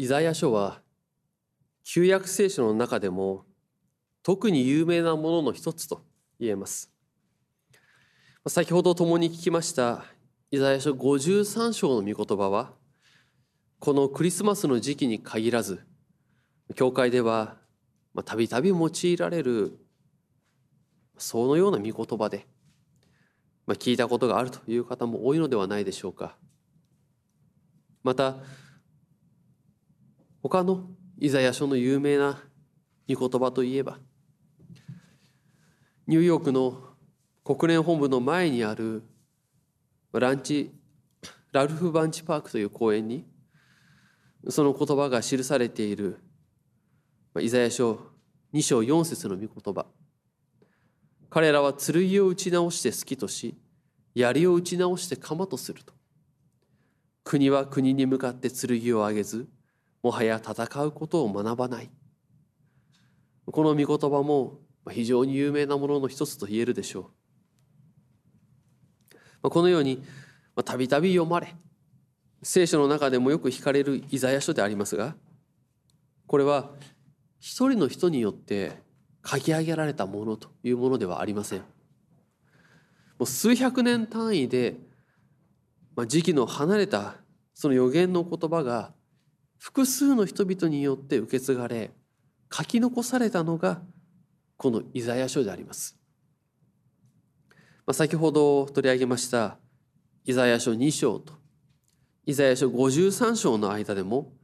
イザヤ書は旧約聖書の中でも特に有名なものの一つと言えます。先ほど共に聞きましたイザヤ書53章の御言葉はこのクリスマスの時期に限らず教会ではたびたび用いられるそのような御言葉で、ま、聞いたことがあるという方も多いのではないでしょうか。また他のイザヤ書の有名な御言葉といえばニューヨークの国連本部の前にあるランチラルフ・バンチパークという公園にその言葉が記されているイザヤ書2章4節の御言葉。彼らは剣を打ち直して好きとし槍を打ち直して鎌とすると。国は国に向かって剣を上げずもはや戦うことを学ばないこの御言葉も非常に有名なものの一つと言えるでしょうこのようにたびたび読まれ聖書の中でもよく惹かれるイザヤ書でありますがこれは一人の人によって書き上げられたものというものではありません。もう数百年単位で、まあ、時期の離れたその予言の言葉が複数の人々によって受け継がれ書き残されたのがこのイザヤ書であります。まあ、先ほど取り上げましたイザヤ書2章とイザヤ書53章の間でも、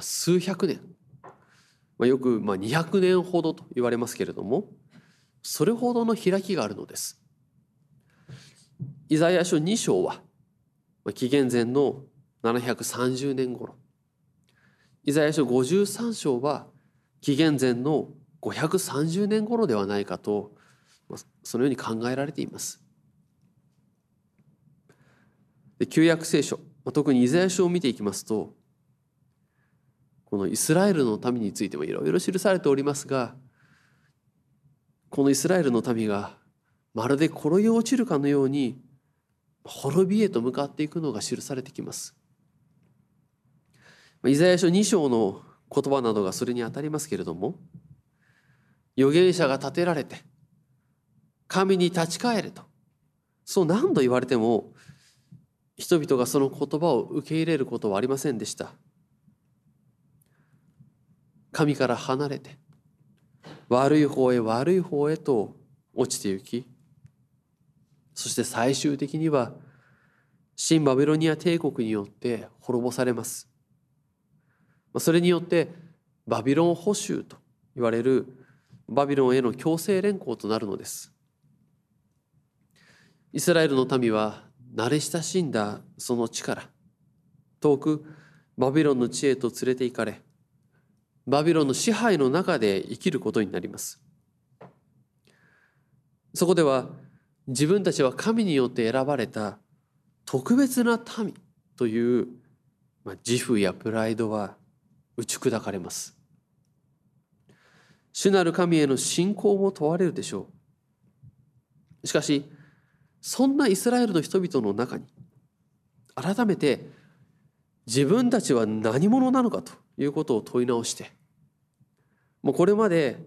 数百年まあ、よくまあ200年ほどと言われますけれどもそれほどの開きがあるのです。イザヤ書2章は紀元前の730年頃イザヤ書53章は紀元前の530年頃ではないかとそのように考えられています。旧約聖書特にイザヤ書を見ていきますとこのイスラエルの民についてもいろいろ記されておりますがこのイスラエルの民がまるで転げ落ちるかのように滅びへと向かっていくのが記されてきます。イザヤ書2章の言葉などがそれにあたりますけれども預言者が立てられて神に立ち返れとそう何度言われても人々がその言葉を受け入れることはありませんでした。神から離れて悪い方へ悪い方へと落ちてゆきそして最終的には新バビロニア帝国によって滅ぼされますそれによってバビロン捕囚と言われるバビロンへの強制連行となるのです。イスラエルの民は慣れ親しんだその地から遠くバビロンの地へと連れて行かれバビロンの支配の中で生きることになります。そこでは自分たちは神によって選ばれた特別な民という、まあ、自負やプライドは打ち砕かれます主なる神への信仰も問われるでしょうしかしそんなイスラエルの人々の中に改めて自分たちは何者なのかということを問い直してもうこれまで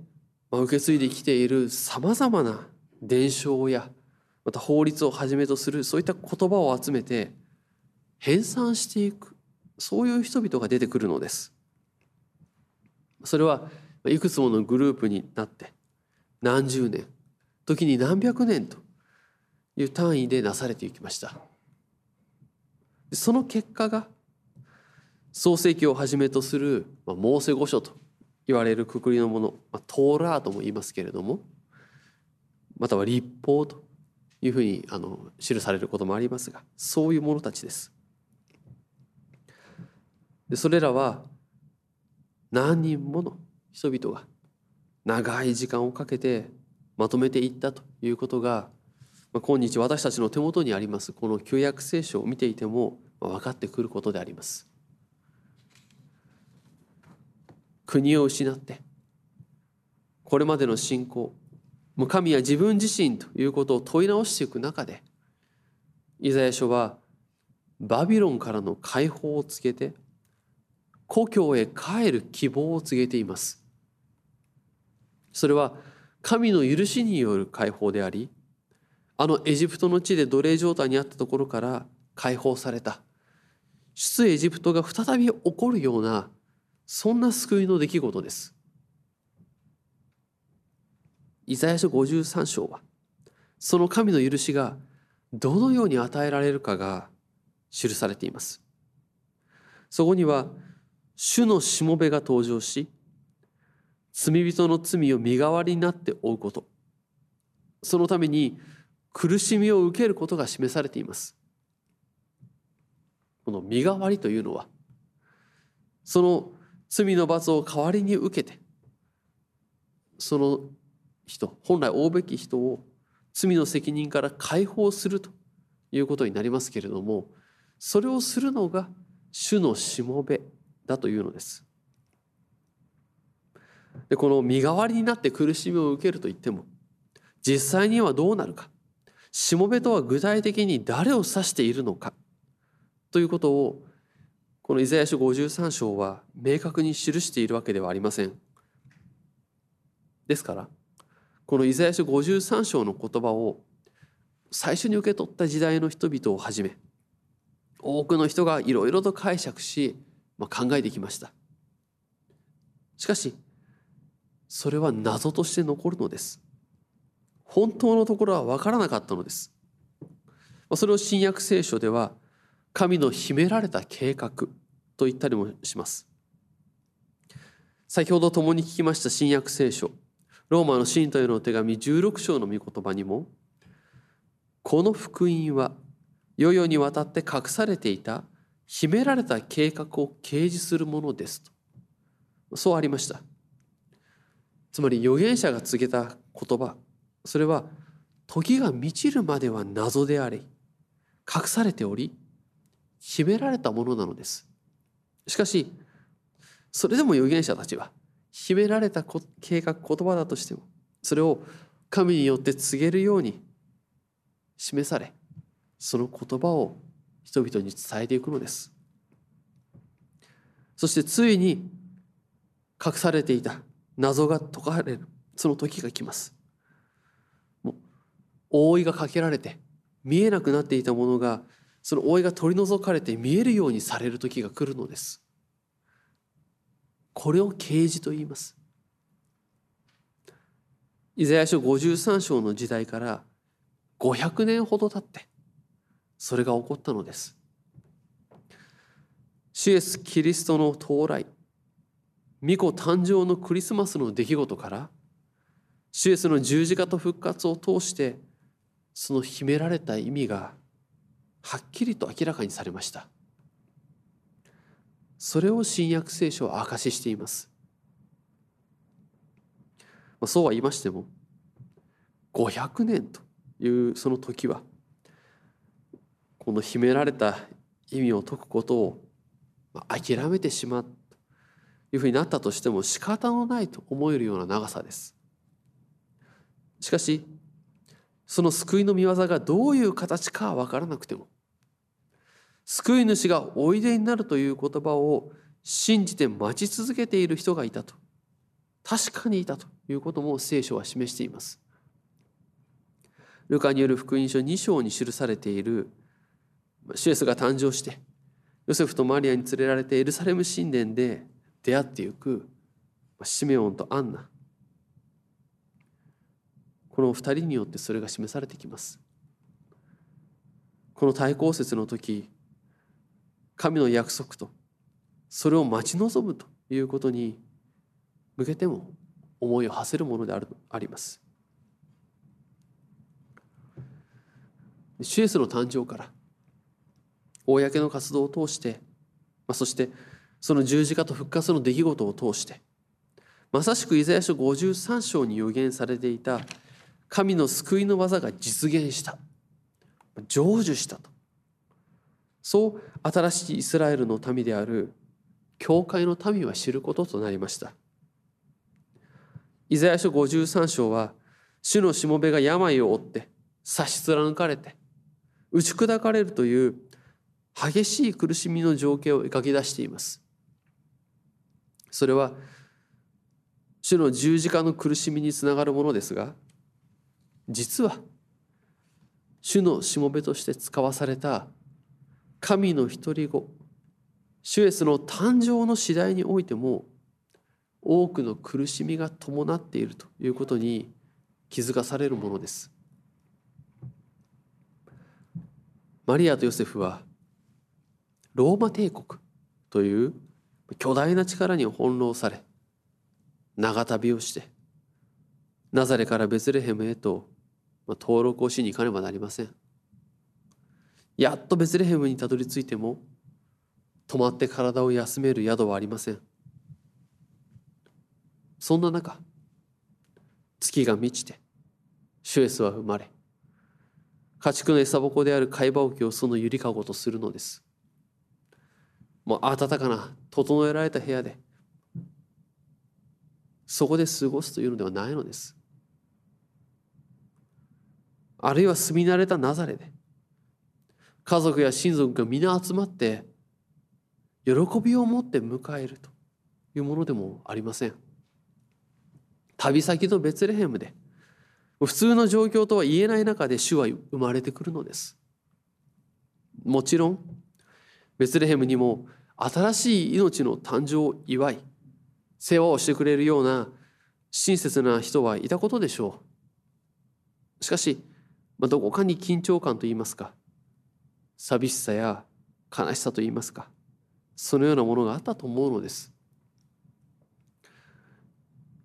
受け継いできているさまざまな伝承やまた法律をはじめとするそういった言葉を集めて編纂していくそういう人々が出てくるのです。それはいくつものグループになって何十年時に何百年という単位でなされていきました。その結果が創世記をはじめとするまあモーセ御書と言われるくくりのもの、まあ、トーラーとも言いますけれどもまたは立法というふうにあの記されることもありますがそういう者たちです。でそれらは何人もの人々が長い時間をかけてまとめていったということが、まあ、今日私たちの手元にありますこの旧約聖書を見ていても分かってくることであります。国を失ってこれまでの信仰神や自分自身ということを問い直していく中でイザヤ書はバビロンからの解放を告げて故郷へ帰る希望を告げています。それは神の許しによる解放でありあのエジプトの地で奴隷状態にあったところから解放された。出エジプトが再び起こるようなそんな救いの出来事です。イザヤ書53章はその神の許しがどのように与えられるかが記されています。そこには主のしもべが登場し罪人の罪を身代わりになって負うこと。そのために苦しみを受けることが示されています。この身代わりというのはその罪の罰を代わりに受けてその人本来負うべき人を罪の責任から解放するということになりますけれどもそれをするのが主のしもべ。だというのです。でこの身代わりになって苦しみを受けると言っても実際にはどうなるかしもべとは具体的に誰を指しているのかということをこのイザヤ書53章は明確に記しているわけではありません。ですからこのイザヤ書53章の言葉を最初に受け取った時代の人々をはじめ多くの人がいろいろと解釈し、まあ、考えてきました。しかしそれは謎として残るのです。本当のところは分からなかったのです。それを新約聖書では神の秘められた計画と言ったりもします。先ほど共に聞きました新約聖書ローマの信徒への手紙16章の御言葉にもこの福音は世々にわたって隠されていた秘められた計画を掲示するものですと。そうありました。つまり預言者が告げた言葉それは時が満ちるまでは謎であり隠されており秘められたものなのです。しかしそれでも預言者たちは秘められた計画言葉だとしてもそれを神によって告げるように示されその言葉を人々に伝えていくのです。そしてついに隠されていた謎が解かれる。その時が来ます。もう覆いがかけられて見えなくなっていたものがその覆いが取り除かれて見えるようにされる時が来るのです。これを啓示と言います。イザヤ書53章の時代から500年ほど経ってそれが起こったのですシエス・キリストの到来御子誕生のクリスマスの出来事からシエスの十字架と復活を通してその秘められた意味がはっきりと明らかにされましたそれを新約聖書は証ししています。そうは言いましても500年というその時はこの秘められた意味を解くことを諦めてしまうというふうになったとしても仕方のないと思えるような長さです。しかしその救いの御業がどういう形かは分からなくても救い主がおいでになるという言葉を信じて待ち続けている人がいたと確かにいたということも聖書は示していますルカによる福音書2章に記されているシュエスが誕生してヨセフとマリアに連れられてエルサレム神殿で出会っていくシメオンとアンナこの二人によってそれが示されてきますこの対抗節の時神の約束とそれを待ち望むということに向けても思いを馳せるものであるあります。シュエスの誕生から公の活動を通して、まあ、そしてその十字架と復活の出来事を通してまさしくイザヤ書53章に予言されていた神の救いの技が実現した成就したと。そう新しいイスラエルの民である教会の民は知ることとなりました。イザヤ書53章は主のしもべが病を負って差し貫かれて打ち砕かれるという激しい苦しみの情景を描き出しています。それは主の十字架の苦しみにつながるものですが実は主のしもべとして使わされた神の独り子主イエスの誕生の次第においても多くの苦しみが伴っているということに気づかされるものです。マリアとヨセフはローマ帝国という巨大な力に翻弄され長旅をしてナザレからベツレヘムへと登録をしに行かねばなりません。やっとベツレヘムにたどり着いても泊まって体を休める宿はありません。そんな中月が満ちてシュエスは生まれ家畜の餌ぼである貝羽置をそのゆりかごとするのです。もう暖かな整えられた部屋でそこで過ごすというのではないのです。あるいは住み慣れたナザレで家族や親族が皆集まって喜びを持って迎えるというものでもありません。旅先のベツレヘムで普通の状況とは言えない中で主は生まれてくるのです。もちろんベツレヘムにも新しい命の誕生を祝い世話をしてくれるような親切な人はいたことでしょう。しかし、まあ、どこかに緊張感といいますか寂しさや悲しさといいますかそのようなものがあったと思うのです。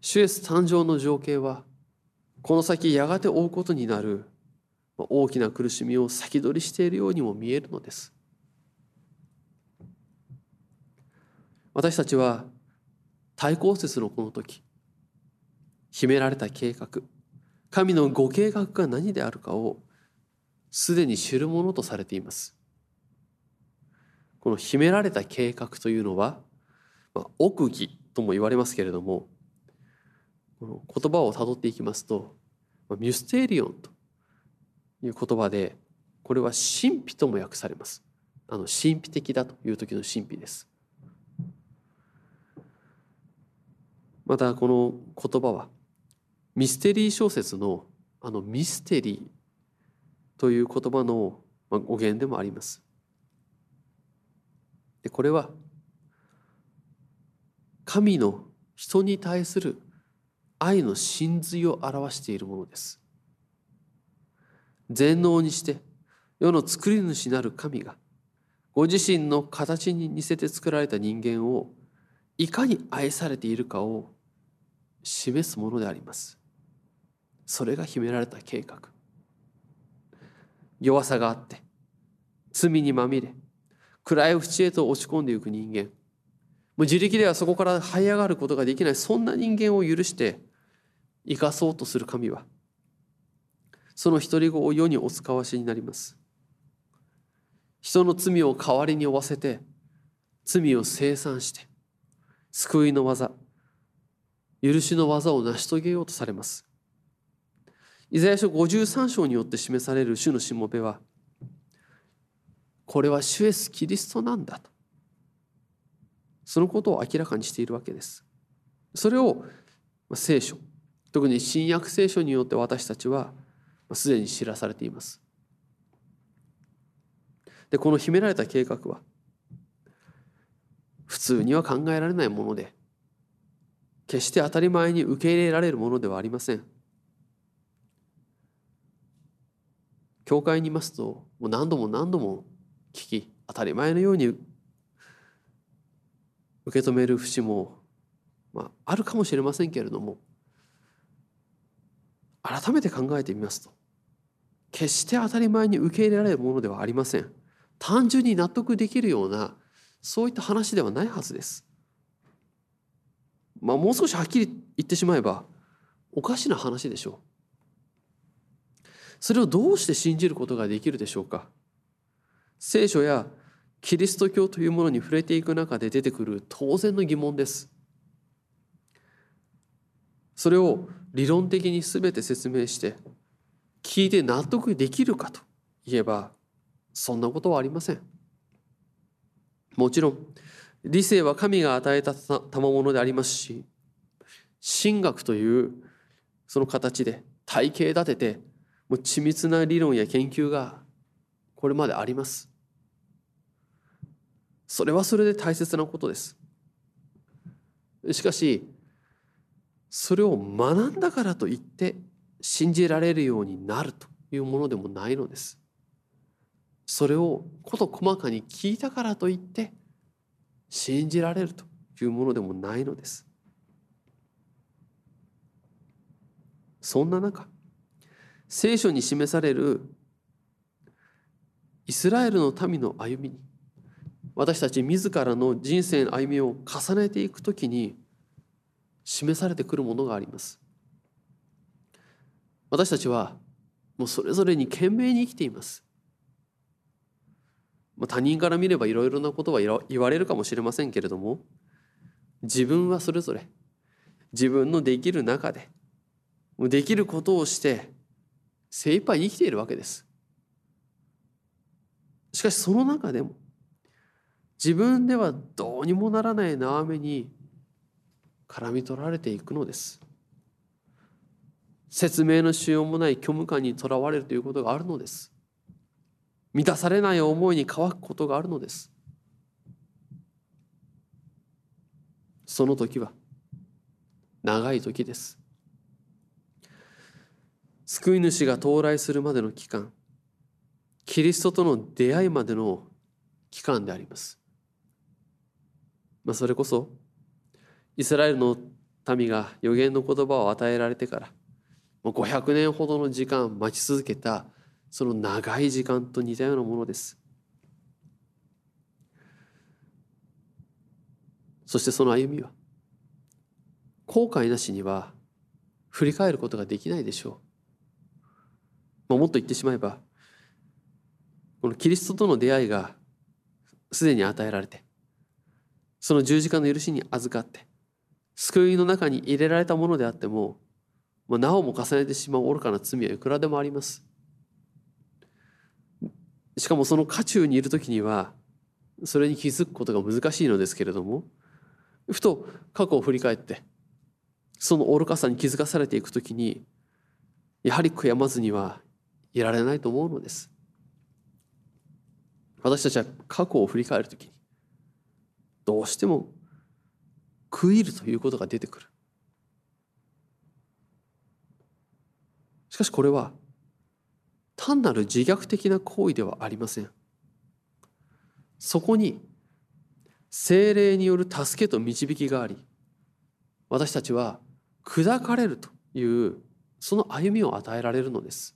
主イエス誕生の情景はこの先やがて追うことになる大きな苦しみを先取りしているようにも見えるのです。私たちは対抗節のこの時秘められた計画神のご計画が何であるかをすでに知るものとされています。この秘められた計画というのは、まあ、奥義とも言われますけれどもこの言葉をたどっていきますとミュステリオンという言葉でこれは神秘とも訳されます。あの神秘的だという時の神秘です。またこの言葉はミステリー小説のあのミステリーという言葉の語源でもあります。でこれは神の人に対する愛の真髄を表しているものです。全能にして世の作り主なる神がご自身の形に似せて作られた人間をいかに愛されているかを示すものであります。それが秘められた計画。弱さがあって罪にまみれ暗い淵へと落ち込んでいく人間。もう自力ではそこから這い上がることができないそんな人間を許して生かそうとする神はその独り子を世にお使わしになります。人の罪を代わりに負わせて罪を清算して救いの技許しの技を成し遂げようとされます。イザヤ書53章によって示される主のしもべは、これは主イエス・キリストなんだと。そのことを明らかにしているわけです。それを聖書、特に新約聖書によって私たちはすでに知らされています。で、この秘められた計画は、普通には考えられないもので、決して当たり前に受け入れられるものではありません。教会にいますともう何度も何度も聞き当たり前のように受け止める節も、まあ、あるかもしれませんけれども改めて考えてみますと決して当たり前に受け入れられるものではありません単純に納得できるようなそういった話ではないはずですまあ、もう少しはっきり言ってしまえばおかしな話でしょう。それをどうして信じることができるでしょうか聖書やキリスト教というものに触れていく中で出てくる当然の疑問です。それを理論的に全て説明して聞いて納得できるかといえばそんなことはありません。もちろん理性は神が与えた賜物でありますし神学というその形で体系立ててもう緻密な理論や研究がこれまであります。それはそれで大切なことです。しかしそれを学んだからといって信じられるようになるというものでもないのです。それを事細かに聞いたからといって信じられるというものでもないのです。そんな中聖書に示されるイスラエルの民の歩みに私たち自らの人生の歩みを重ねていくときに示されてくるものがあります。私たちはもうそれぞれに懸命に生きています。まあ他人から見ればいろいろなことは言われるかもしれませんけれども自分はそれぞれ自分のできる中でできることをして精一杯生きているわけです。しかしその中でも自分ではどうにもならない縄目に絡み取られていくのです。説明のしようもない虚無感にとらわれるということがあるのです。満たされない思いに乾くことがあるのですその時は長い時です救い主が到来するまでの期間キリストとの出会いまでの期間であります。まあ、それこそイスラエルの民が予言の言葉を与えられてからもう500年ほどの時間待ち続けたその長い時間と似たようなものです。そしてその歩みは後悔なしには振り返ることができないでしょう。まあ、もっと言ってしまえばこのキリストとの出会いがすでに与えられてその十字架の許しに預かって救いの中に入れられたものであってももうなおも重ねてしまう愚かな罪はいくらでもありますしかもその渦中にいる時にはそれに気づくことが難しいのですけれどもふと過去を振り返ってその愚かさに気づかされていく時にやはり悔やまずにはいられないと思うのです。私たちは過去を振り返るときにどうしても食いるということが出てくる。しかしこれは単なる自虐的な行為ではありませんそこに精霊による助けと導きがあり私たちは砕かれるというその歩みを与えられるのです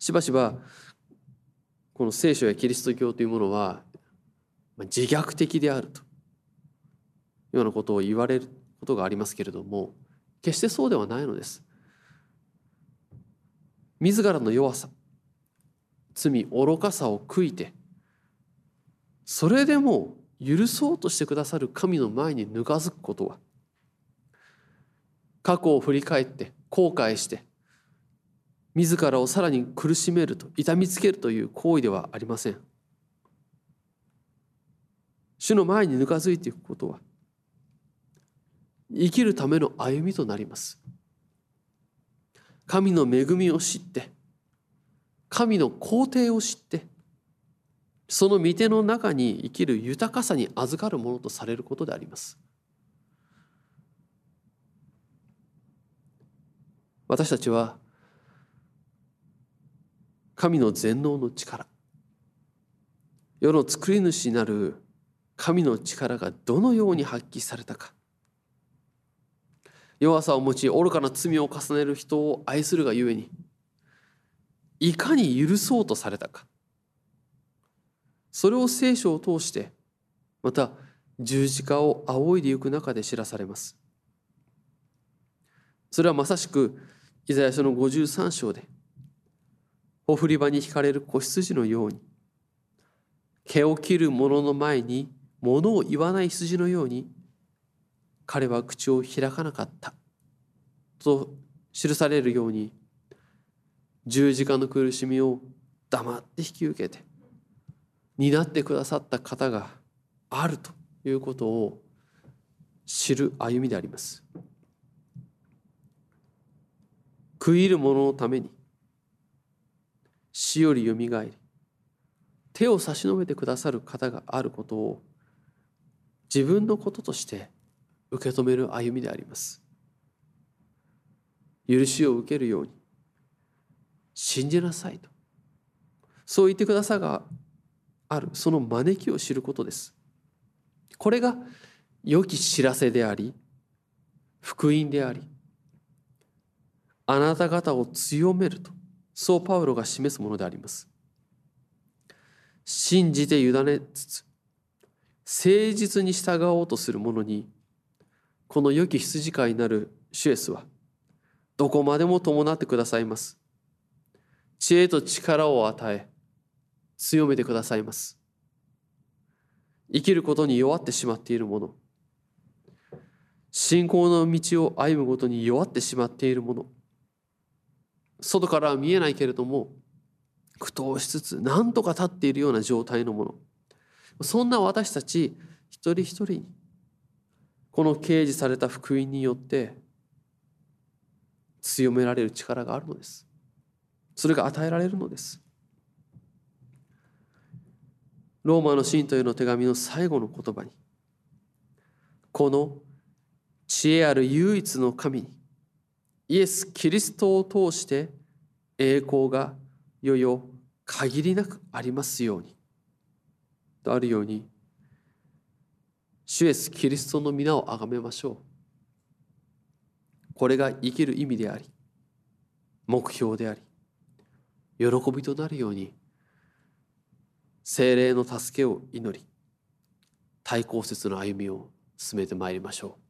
しばしばこの聖書やキリスト教というものは自虐的であるというようなことを言われることがありますけれども決してそうではないのです。自らの弱さ罪愚かさを悔いてそれでも許そうとしてくださる神の前にぬかずくことは過去を振り返って後悔して自らをさらに苦しめると痛みつけるという行為ではありません。主の前にぬかづいていくことは生きるための歩みとなります。神の恵みを知って神の皇帝を知ってその御手の中に生きる豊かさに預かるものとされることであります。私たちは神の全能の力世の作り主なる神の力がどのように発揮されたか弱さを持ち愚かな罪を重ねる人を愛するがゆえにいかに許そうとされたか。それを聖書を通してまた十字架を仰いでいく中で知らされます。それはまさしくイザヤ書の53章でお振り場に引かれる子羊のように毛を切る者の前に物を言わない羊のように彼は口を開かなかった。と記されるように十字架の苦しみを黙って引き受けて担ってくださった方があるということを知る歩みであります。食い入る者のために死よりよみがえり手を差し伸べてくださる方があることを自分のこととして受け止める歩みであります。許しを受けるように信じなさいと。そう言ってくださがある。その招きを知ることです。これが良き知らせであり福音でありあなた方を強めるとそうパウロが示すものであります。信じて委ねつつ誠実に従おうとする者にこの良き羊飼いになるシュエスはどこまでも伴ってくださいます。知恵と力を与え強めてくださいます。生きることに弱ってしまっている者信仰の道を歩むごとに弱ってしまっている者外からは見えないけれども苦闘しつつ何とか立っているような状態のものそんな私たち一人一人にこの掲示された福音によって強められる力があるのです。それが与えられるのです。ローマの信徒への手紙の最後の言葉にこの知恵ある唯一の神にイエス・キリストを通して栄光がいよいよ限りなくありますようにとあるように主イエス・キリストの皆を崇めましょう。これが生きる意味であり目標であり喜びとなるように精霊の助けを祈り対抗説の歩みを進めてまいりましょう。